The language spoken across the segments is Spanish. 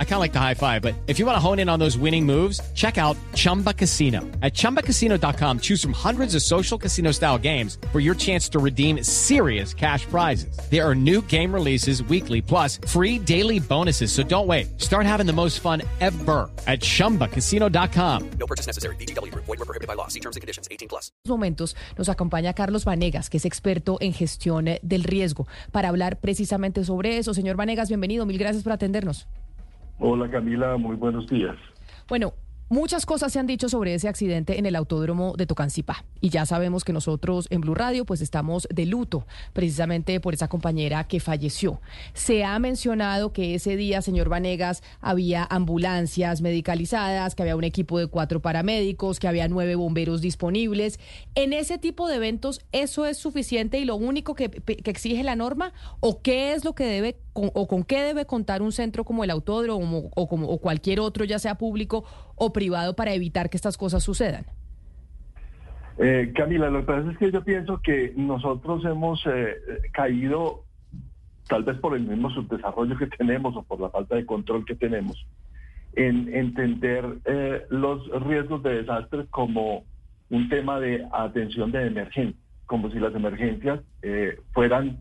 I kind of like the high five, but if you want to hone in on those winning moves, check out Chumba Casino. At ChumbaCasino.com, choose from hundreds of social casino style games for your chance to redeem serious cash prizes. There are new game releases weekly, plus free daily bonuses. So don't wait. Start having the most fun ever at ChumbaCasino.com. No purchase necessary. BGW. Void were prohibited by law. See terms and conditions. 18 plus. momentos nos acompaña Carlos Vanegas, que es experto en gestión del riesgo, para hablar precisamente sobre eso. Señor Vanegas, bienvenido. Mil gracias por atendernos. Hola Camila, muy buenos días. Bueno, Muchas cosas se han dicho sobre ese accidente en el autódromo de Tocancipá y ya sabemos que nosotros en Blue Radio pues estamos de luto precisamente por esa compañera que falleció. Se ha mencionado que ese día, señor Vanegas, había ambulancias medicalizadas, que había un equipo de cuatro paramédicos, que había nueve bomberos disponibles. En ese tipo de eventos, ¿eso es suficiente y lo único que, que exige la norma? ¿O qué es lo que debe o con qué debe contar un centro como el autódromo o, como, o cualquier otro, ya sea público o privado, para evitar que estas cosas sucedan? Eh, Camila, lo que pasa es que yo pienso que nosotros hemos eh, caído, tal vez por el mismo subdesarrollo que tenemos o por la falta de control que tenemos, en entender eh, los riesgos de desastres como un tema de atención de emergencia, como si las emergencias fueran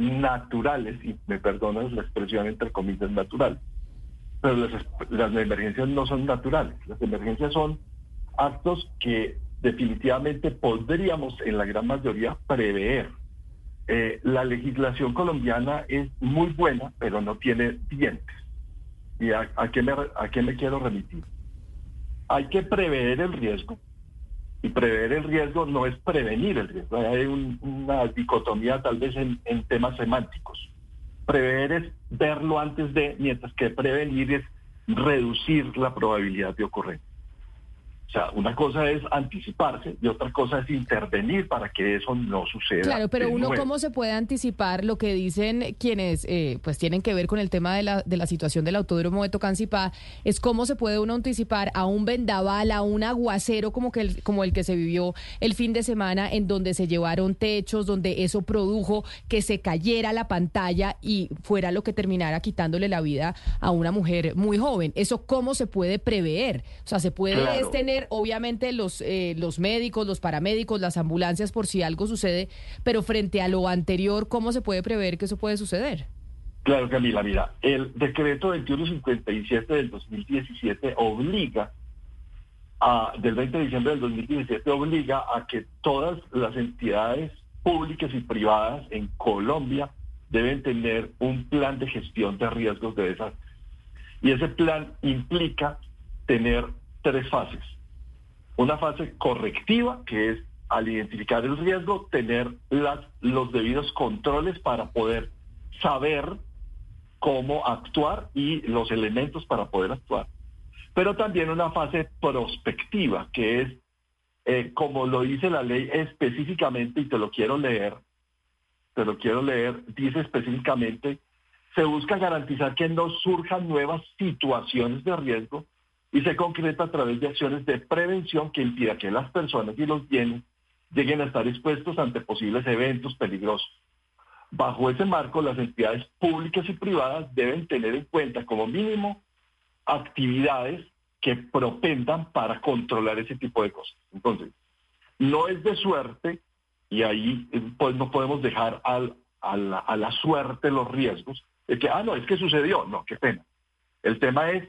naturales, y me perdonas la expresión entre comillas natural, pero las, las emergencias no son naturales, las emergencias son actos que definitivamente podríamos en la gran mayoría prever. Eh, la legislación colombiana es muy buena, pero no tiene dientes. ¿Y a, qué me, a qué me quiero remitir? Hay que prever el riesgo, y prever el riesgo no es prevenir el riesgo. Hay una dicotomía tal vez en, temas semánticos. Prever es verlo antes de, mientras que prevenir es reducir la probabilidad de ocurrencia. O sea, una cosa es anticiparse y otra cosa es intervenir para que eso no suceda. Claro, pero uno cómo se puede anticipar lo que dicen quienes eh, pues tienen que ver con el tema de la, de la situación del autódromo de Tocancipá, es cómo se puede uno anticipar a un vendaval, a un aguacero como, que el, como el que se vivió el fin de semana en donde se llevaron techos, donde eso produjo que se cayera la pantalla y fuera lo que terminara quitándole la vida a una mujer muy joven. ¿Eso cómo se puede prever? O sea, se puede tener obviamente los, eh, los médicos, los paramédicos, las ambulancias por si algo sucede, pero frente a lo anterior, ¿cómo se puede prever que eso puede suceder? Claro, Camila, mira, el decreto 2157 del 2017 obliga a, del 20 de diciembre del 2017 obliga a que todas las entidades públicas y privadas en Colombia deben tener un plan de gestión de riesgos de desastres. Y ese plan implica tener tres fases. Una fase correctiva, que es al identificar el riesgo, tener las, los debidos controles para poder saber cómo actuar y los elementos para poder actuar. Pero también una fase prospectiva, que es, eh, como lo dice la ley específicamente, y te lo quiero leer, te lo quiero leer, dice específicamente, se busca garantizar que no surjan nuevas situaciones de riesgo y se concreta a través de acciones de prevención que impida que las personas y los bienes lleguen a estar expuestos ante posibles eventos peligrosos. Bajo ese marco, las entidades públicas y privadas deben tener en cuenta como mínimo actividades que propendan para controlar ese tipo de cosas. Entonces, no es de suerte, y ahí pues no podemos dejar al, a, la, a la suerte los riesgos, de que, ah, no, es que sucedió, no, qué pena. El tema es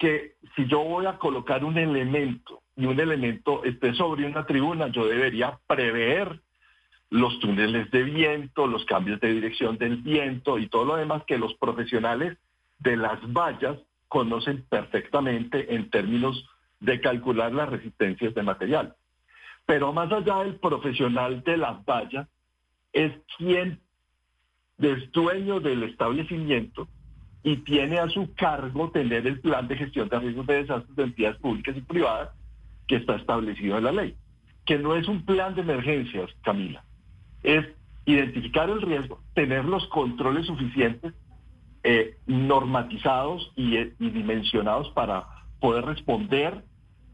que si yo voy a colocar un elemento y un elemento esté sobre una tribuna, yo debería prever los túneles de viento, los cambios de dirección del viento y todo lo demás que los profesionales de las vallas conocen perfectamente en términos de calcular las resistencias de material. Pero más allá del profesional de las vallas, es quien es dueño del establecimiento y tiene a su cargo tener el plan de gestión de riesgos de desastres de entidades públicas y privadas que está establecido en la ley, que no es un plan de emergencias, Camila, es identificar el riesgo, tener los controles suficientes, eh, normatizados y, y dimensionados para poder responder,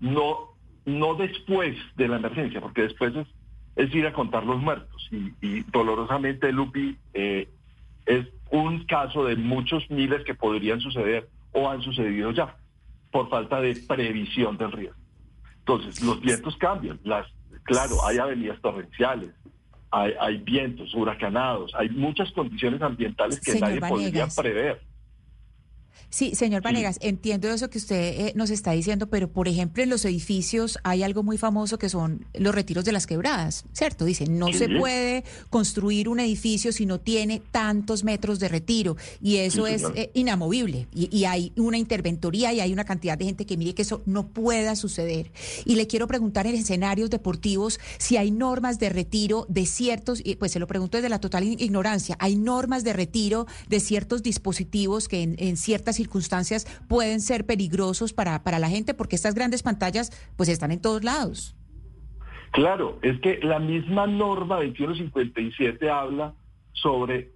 no no después de la emergencia, porque después es, es ir a contar los muertos. Y, y dolorosamente, Lupi, eh, es un caso de muchos miles que podrían suceder o han sucedido ya, por falta de previsión del riesgo. Entonces, los vientos cambian. Las, claro, hay avenidas torrenciales, hay, hay vientos, huracanados, hay muchas condiciones ambientales que Señor nadie podría Vanegas. prever. Sí, señor Vanegas, entiendo eso que usted eh, nos está diciendo, pero por ejemplo en los edificios hay algo muy famoso que son los retiros de las quebradas, ¿cierto? Dice, no se puede construir un edificio si no tiene tantos metros de retiro y eso Sí, es eh, inamovible y, y hay una interventoría y hay una cantidad de gente que mire que eso no pueda suceder. Y le quiero preguntar en escenarios deportivos si hay normas de retiro de ciertos, y pues se lo pregunto desde la total ignorancia, hay normas de retiro de ciertos dispositivos que en, en ciertas circunstancias pueden ser peligrosos para, para la gente porque estas grandes pantallas pues están en todos lados. Claro, es que la misma norma 2157 habla sobre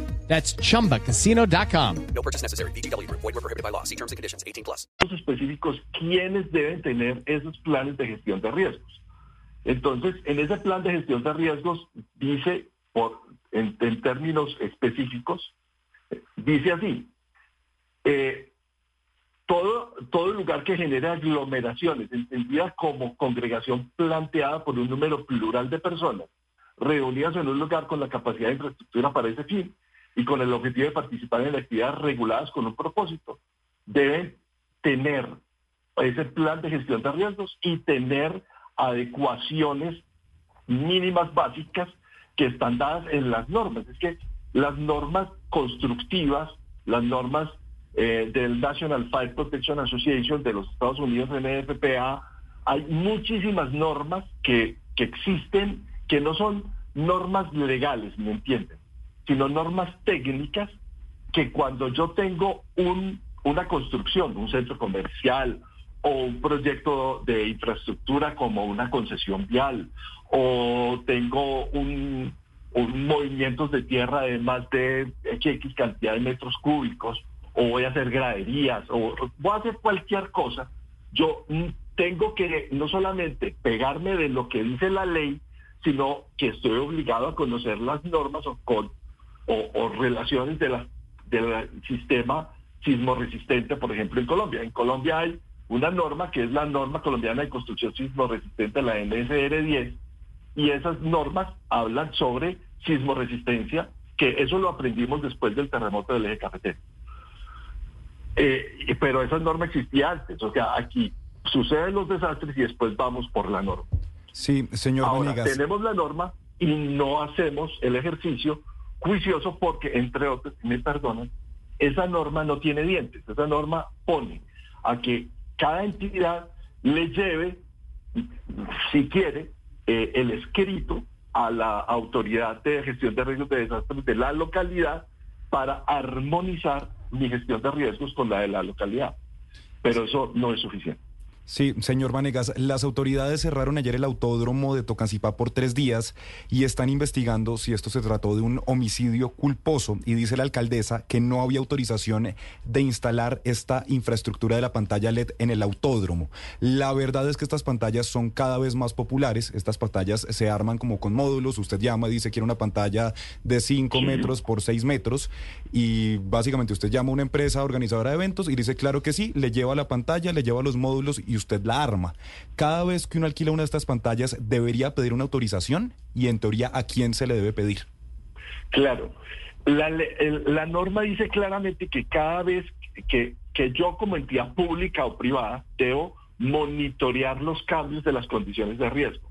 That's chumbacasino.com. No purchase necessary. VGW Group. Void were prohibited by law. See terms and conditions. 18 plus. específicos quiénes deben tener esos planes de gestión de riesgos. Entonces, en ese plan de gestión de riesgos dice, por, en, en términos específicos, dice así, eh, todo, todo lugar que genere aglomeraciones, entendida como congregación planteada por un número plural de personas, reunidas en un lugar con la capacidad de infraestructura para ese fin y con el objetivo de participar en actividades reguladas con un propósito, deben tener ese plan de gestión de riesgos y tener adecuaciones mínimas básicas que están dadas en las normas. Es que las normas constructivas, las normas eh, del National Fire Protection Association de los Estados Unidos, NFPA, hay muchísimas normas que, que existen que no son normas legales, ¿me entienden? Sino normas técnicas que cuando yo tengo un, una construcción, un centro comercial o un proyecto de infraestructura como una concesión vial o tengo un, movimientos de tierra de más de X cantidad de metros cúbicos o voy a hacer graderías o voy a hacer cualquier cosa, yo tengo que no solamente pegarme de lo que dice la ley, sino que estoy obligado a conocer las normas o, con, o, o relaciones de la, del sistema sismo resistente, por ejemplo, en Colombia. En Colombia hay una norma que es la norma colombiana de construcción sismo resistente, la NSR 10, y esas normas hablan sobre sismo resistencia, que eso lo aprendimos después del terremoto del eje cafetero. Eh, pero esa norma existía antes, o sea, aquí suceden los desastres y después vamos por la norma. Sí, señor Ahora, tenemos la norma y no hacemos el ejercicio juicioso porque, entre otros, me perdonan, esa norma no tiene dientes. Esa norma pone a que cada entidad le lleve, si quiere, eh, el escrito a la autoridad de gestión de riesgos de desastres de la localidad para armonizar mi gestión de riesgos con la de la localidad. Pero eso no es suficiente. Sí, señor Vanegas, las autoridades cerraron ayer el autódromo de Tocancipá por tres días y están investigando si esto se trató de un homicidio culposo. Y dice la alcaldesa que no había autorización de instalar esta infraestructura de la pantalla LED en el autódromo. La verdad es que estas pantallas son cada vez más populares. Estas pantallas se arman como con módulos. Usted llama, dice quiere una pantalla de 5 metros por 6 metros y básicamente usted llama a una empresa organizadora de eventos y dice claro que sí, le lleva la pantalla, le lleva los módulos y usted la arma. Cada vez que uno alquila una de estas pantallas debería pedir una autorización y en teoría a quién se le debe pedir. Claro. La, la norma dice claramente que cada vez que, que yo como entidad pública o privada debo monitorear los cambios de las condiciones de riesgo.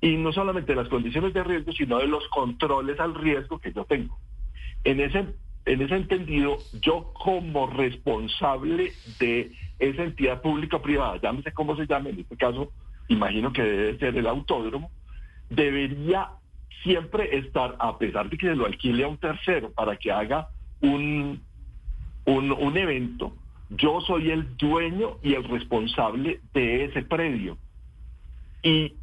Y no solamente de las condiciones de riesgo, sino de los controles al riesgo que yo tengo. En ese, en ese entendido, yo como responsable de esa entidad pública o privada, llámese cómo se llame, en este caso, imagino que debe ser el autódromo, debería siempre estar, a pesar de que se lo alquile a un tercero para que haga un, un, evento, yo soy el dueño y el responsable de ese predio. Y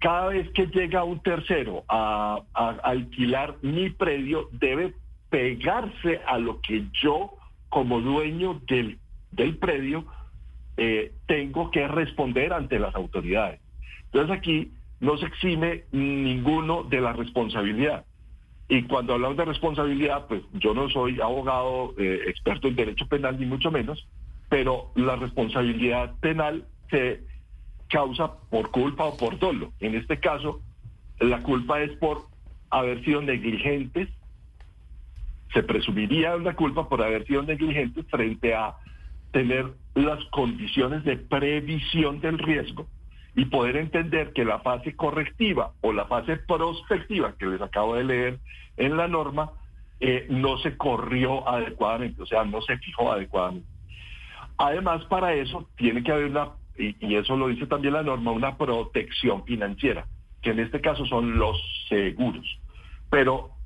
cada vez que llega un tercero a alquilar mi predio, debe pegarse a lo que yo, como dueño del, del predio, eh, tengo que responder ante las autoridades. Entonces aquí no se exime ninguno de la responsabilidad. Y cuando hablamos de responsabilidad, pues yo no soy abogado eh, experto en derecho penal, ni mucho menos, pero la responsabilidad penal se causa por culpa o por dolo. En este caso, la culpa es por haber sido negligentes, se presumiría una culpa por haber sido negligentes frente a tener las condiciones de previsión del riesgo y poder entender que la fase correctiva o la fase prospectiva que les acabo de leer en la norma eh, no se corrió adecuadamente, o sea, no se fijó adecuadamente. Además, para eso tiene que haber una, y, y eso lo dice también la norma, una protección financiera, que en este caso son los seguros. Pero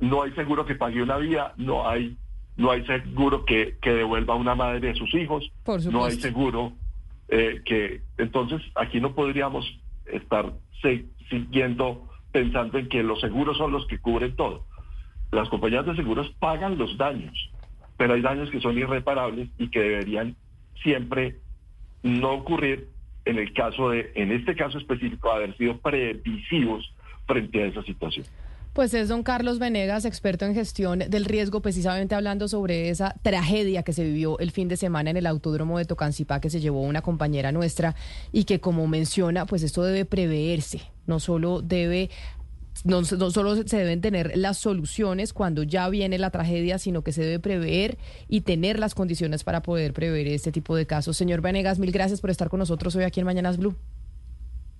no hay seguro que pague una vía, no hay no hay seguro que, que devuelva a una madre de sus hijos, Por no hay seguro eh, que entonces aquí no podríamos estar siguiendo pensando en que los seguros son los que cubren todo. Las compañías de seguros pagan los daños, pero hay daños que son irreparables y que deberían siempre no ocurrir en el caso de, en este caso específico, haber sido previsivos frente a esa situación. Pues es don Carlos Venegas, experto en gestión del riesgo, precisamente hablando sobre esa tragedia que se vivió el fin de semana en el autódromo de Tocancipá que se llevó una compañera nuestra y que como menciona, pues esto debe preverse, no solo debe no, no solo se deben tener las soluciones cuando ya viene la tragedia, sino que se debe prever y tener las condiciones para poder prever este tipo de casos. Señor Venegas, mil gracias por estar con nosotros hoy aquí en Mañanas Blue.